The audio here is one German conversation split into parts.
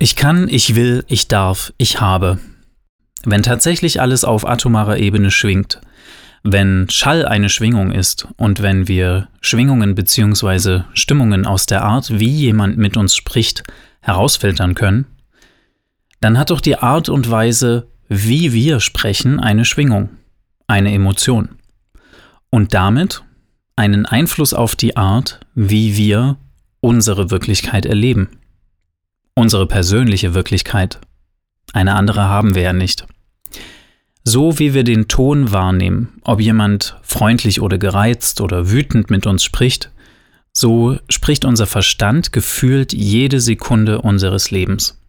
Ich kann, ich will, ich darf, ich habe. Wenn tatsächlich alles auf atomarer Ebene schwingt, wenn Schall eine Schwingung ist und wenn wir Schwingungen bzw. Stimmungen aus der Art, wie jemand mit uns spricht, herausfiltern können, dann hat doch die Art und Weise, wie wir sprechen, eine Schwingung, eine Emotion. Und damit einen Einfluss auf die Art, wie wir unsere Wirklichkeit erleben unsere persönliche Wirklichkeit. Eine andere haben wir ja nicht. So wie wir den Ton wahrnehmen, ob jemand freundlich oder gereizt oder wütend mit uns spricht, so spricht unser Verstand gefühlt jede Sekunde unseres Lebens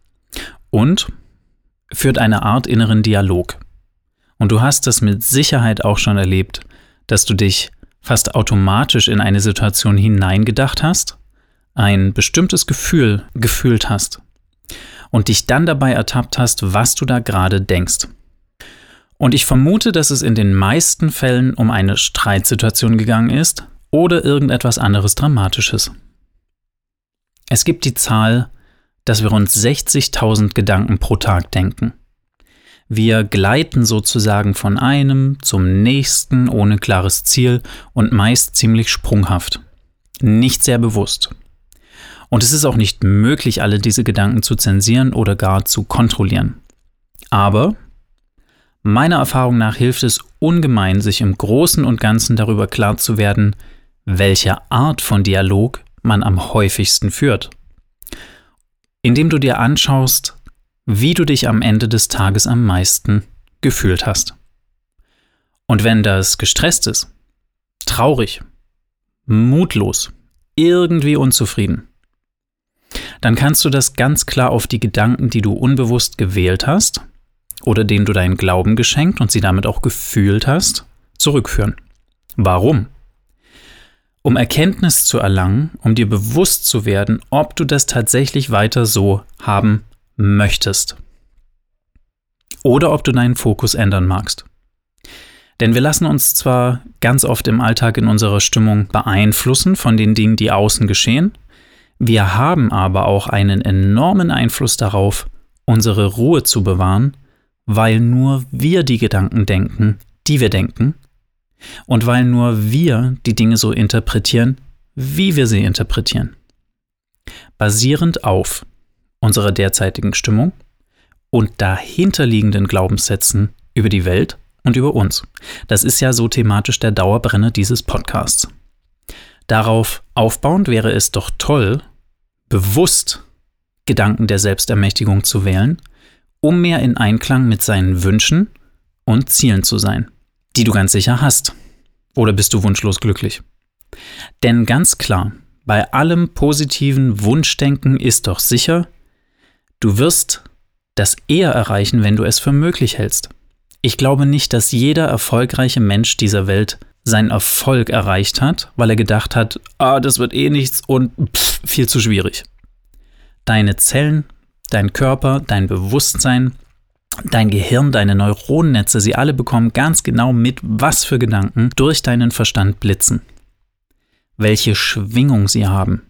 und führt eine Art inneren Dialog. Und du hast es mit Sicherheit auch schon erlebt, dass du dich fast automatisch in eine Situation hineingedacht hast ein bestimmtes Gefühl gefühlt hast und dich dann dabei ertappt hast, was du da gerade denkst. Und ich vermute, dass es in den meisten Fällen um eine Streitsituation gegangen ist oder irgendetwas anderes Dramatisches. Es gibt die Zahl, dass wir uns 60.000 Gedanken pro Tag denken. Wir gleiten sozusagen von einem zum nächsten ohne klares Ziel und meist ziemlich sprunghaft. Nicht sehr bewusst. Und es ist auch nicht möglich, alle diese Gedanken zu zensieren oder gar zu kontrollieren. Aber meiner Erfahrung nach hilft es ungemein, sich im Großen und Ganzen darüber klar zu werden, welche Art von Dialog man am häufigsten führt. Indem du dir anschaust, wie du dich am Ende des Tages am meisten gefühlt hast. Und wenn das gestresst ist, traurig, mutlos, irgendwie unzufrieden, dann kannst du das ganz klar auf die Gedanken, die du unbewusst gewählt hast oder denen du deinen Glauben geschenkt und sie damit auch gefühlt hast, zurückführen. Warum? Um Erkenntnis zu erlangen, um dir bewusst zu werden, ob du das tatsächlich weiter so haben möchtest. Oder ob du deinen Fokus ändern magst. Denn wir lassen uns zwar ganz oft im Alltag in unserer Stimmung beeinflussen von den Dingen, die außen geschehen, wir haben aber auch einen enormen Einfluss darauf, unsere Ruhe zu bewahren, weil nur wir die Gedanken denken, die wir denken, und weil nur wir die Dinge so interpretieren, wie wir sie interpretieren. Basierend auf unserer derzeitigen Stimmung und dahinterliegenden Glaubenssätzen über die Welt und über uns. Das ist ja so thematisch der Dauerbrenner dieses Podcasts. Darauf aufbauend wäre es doch toll, bewusst Gedanken der Selbstermächtigung zu wählen, um mehr in Einklang mit seinen Wünschen und Zielen zu sein, die du ganz sicher hast. Oder bist du wunschlos glücklich? Denn ganz klar, bei allem positiven Wunschdenken ist doch sicher, du wirst das eher erreichen, wenn du es für möglich hältst. Ich glaube nicht, dass jeder erfolgreiche Mensch dieser Welt seinen Erfolg erreicht hat, weil er gedacht hat, ah, das wird eh nichts und pff, viel zu schwierig. Deine Zellen, dein Körper, dein Bewusstsein, dein Gehirn, deine Neuronennetze, sie alle bekommen ganz genau mit, was für Gedanken durch deinen Verstand blitzen. Welche Schwingung sie haben.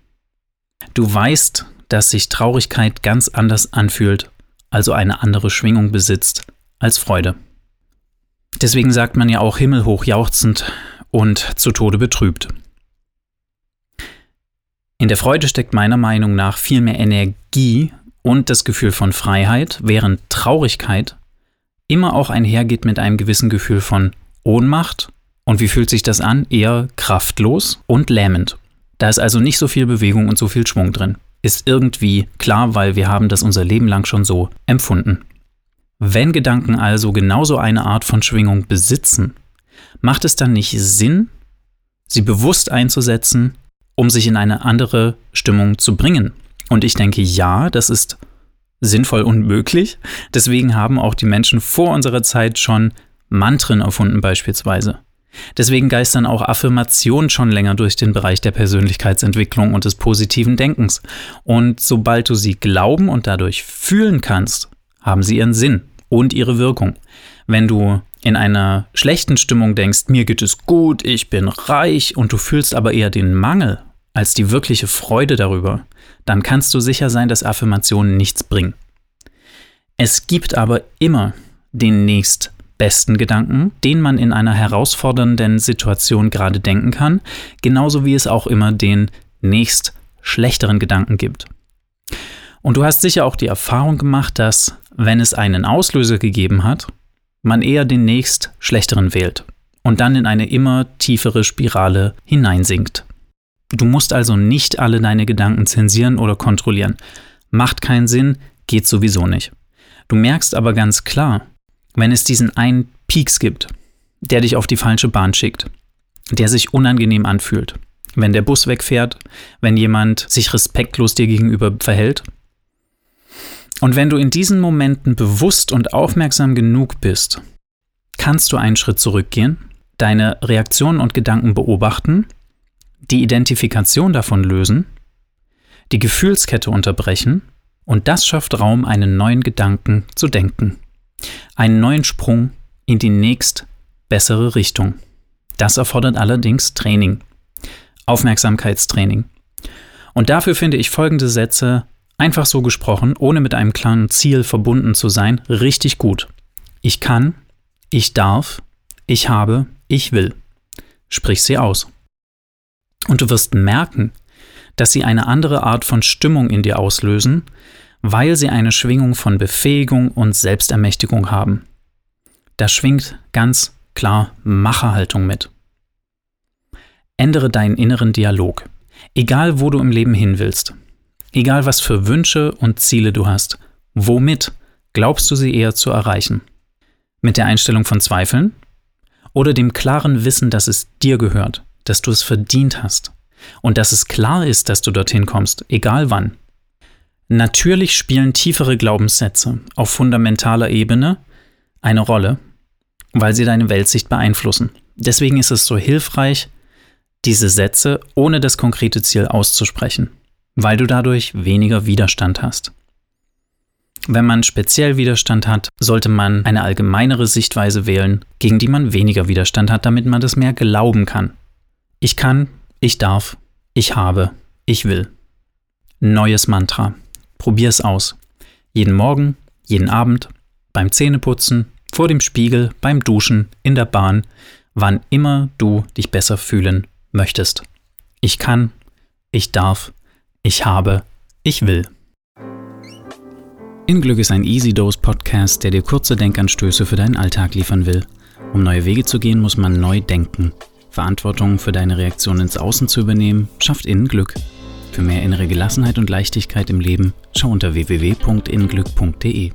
Du weißt, dass sich Traurigkeit ganz anders anfühlt, also eine andere Schwingung besitzt als Freude. Deswegen sagt man ja auch himmelhoch jauchzend und zu Tode betrübt. In der Freude steckt meiner Meinung nach viel mehr Energie und das Gefühl von Freiheit, während Traurigkeit immer auch einhergeht mit einem gewissen Gefühl von Ohnmacht. Und wie fühlt sich das an? Eher kraftlos und lähmend. Da ist also nicht so viel Bewegung und so viel Schwung drin. Ist irgendwie klar, weil wir haben das unser Leben lang schon so empfunden. Wenn Gedanken also genauso eine Art von Schwingung besitzen, macht es dann nicht Sinn, sie bewusst einzusetzen, um sich in eine andere Stimmung zu bringen? Und ich denke, ja, das ist sinnvoll und möglich. Deswegen haben auch die Menschen vor unserer Zeit schon Mantren erfunden beispielsweise. Deswegen geistern auch Affirmationen schon länger durch den Bereich der Persönlichkeitsentwicklung und des positiven Denkens. Und sobald du sie glauben und dadurch fühlen kannst, haben sie ihren Sinn und ihre Wirkung. Wenn du in einer schlechten Stimmung denkst, mir geht es gut, ich bin reich und du fühlst aber eher den Mangel als die wirkliche Freude darüber, dann kannst du sicher sein, dass Affirmationen nichts bringen. Es gibt aber immer den nächst besten Gedanken, den man in einer herausfordernden Situation gerade denken kann, genauso wie es auch immer den nächst schlechteren Gedanken gibt. Und du hast sicher auch die Erfahrung gemacht, dass, wenn es einen Auslöser gegeben hat, man eher den nächst schlechteren wählt und dann in eine immer tiefere Spirale hineinsinkt. Du musst also nicht alle deine Gedanken zensieren oder kontrollieren. Macht keinen Sinn, geht sowieso nicht. Du merkst aber ganz klar, wenn es diesen einen Pieks gibt, der dich auf die falsche Bahn schickt, der sich unangenehm anfühlt, wenn der Bus wegfährt, wenn jemand sich respektlos dir gegenüber verhält. Und wenn du in diesen Momenten bewusst und aufmerksam genug bist, kannst du einen Schritt zurückgehen, deine Reaktionen und Gedanken beobachten, die Identifikation davon lösen, die Gefühlskette unterbrechen und das schafft Raum, einen neuen Gedanken zu denken einen neuen Sprung in die nächst bessere Richtung. Das erfordert allerdings Training, Aufmerksamkeitstraining. Und dafür finde ich folgende Sätze, einfach so gesprochen, ohne mit einem klaren Ziel verbunden zu sein, richtig gut. Ich kann, ich darf, ich habe, ich will. Sprich sie aus. Und du wirst merken, dass sie eine andere Art von Stimmung in dir auslösen, weil sie eine Schwingung von Befähigung und Selbstermächtigung haben. Da schwingt ganz klar Macherhaltung mit. Ändere deinen inneren Dialog. Egal, wo du im Leben hin willst. Egal, was für Wünsche und Ziele du hast. Womit glaubst du sie eher zu erreichen? Mit der Einstellung von Zweifeln? Oder dem klaren Wissen, dass es dir gehört, dass du es verdient hast und dass es klar ist, dass du dorthin kommst, egal wann? Natürlich spielen tiefere Glaubenssätze auf fundamentaler Ebene eine Rolle, weil sie deine Weltsicht beeinflussen. Deswegen ist es so hilfreich, diese Sätze ohne das konkrete Ziel auszusprechen, weil du dadurch weniger Widerstand hast. Wenn man speziell Widerstand hat, sollte man eine allgemeinere Sichtweise wählen, gegen die man weniger Widerstand hat, damit man das mehr glauben kann. Ich kann, ich darf, ich habe, ich will. Neues Mantra. Probier es aus. Jeden Morgen, jeden Abend, beim Zähneputzen, vor dem Spiegel, beim Duschen, in der Bahn, wann immer du dich besser fühlen möchtest. Ich kann, ich darf, ich habe, ich will. Inglück ist ein Easy Dose Podcast, der dir kurze Denkanstöße für deinen Alltag liefern will. Um neue Wege zu gehen, muss man neu denken. Verantwortung für deine Reaktion ins Außen zu übernehmen, schafft innen Glück. Für mehr innere Gelassenheit und Leichtigkeit im Leben schau unter www.inglück.de.